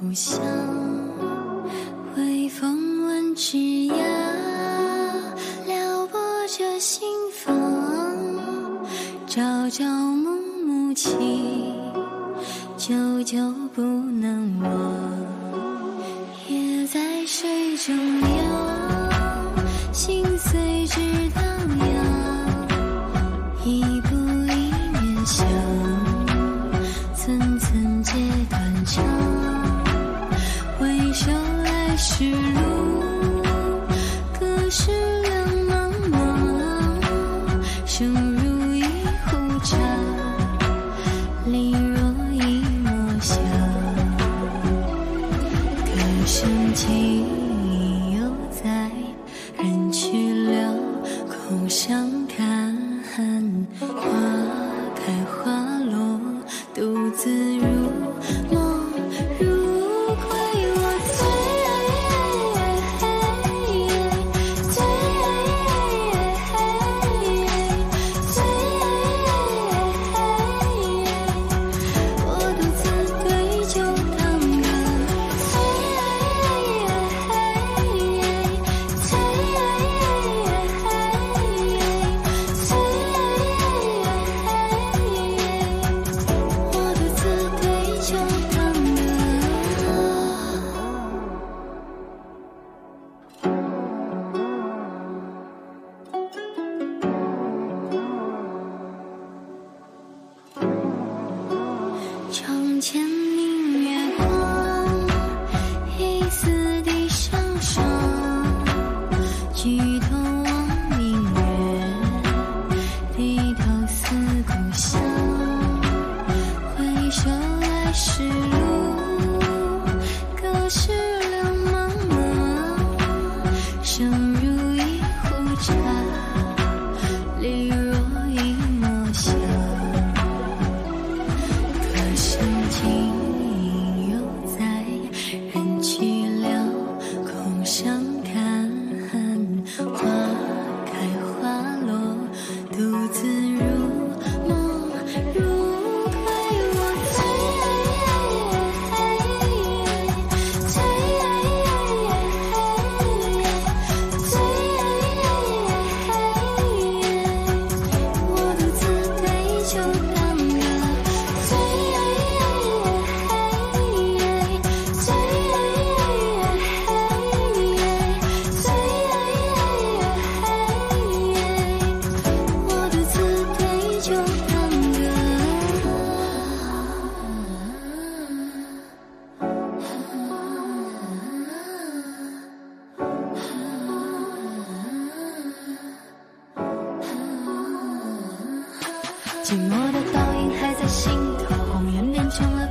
故乡，微风吻枝桠，撩拨着心房。朝朝暮暮情，久久不能忘。夜在水中央，心随之荡漾。一步一面香，寸寸皆断肠。回首来时路，隔世两茫茫。生如一壶茶，离若一抹香。歌声尽犹在，人去了，空相看。花开花落，独自前想寂寞的倒影还在心头，红颜变成了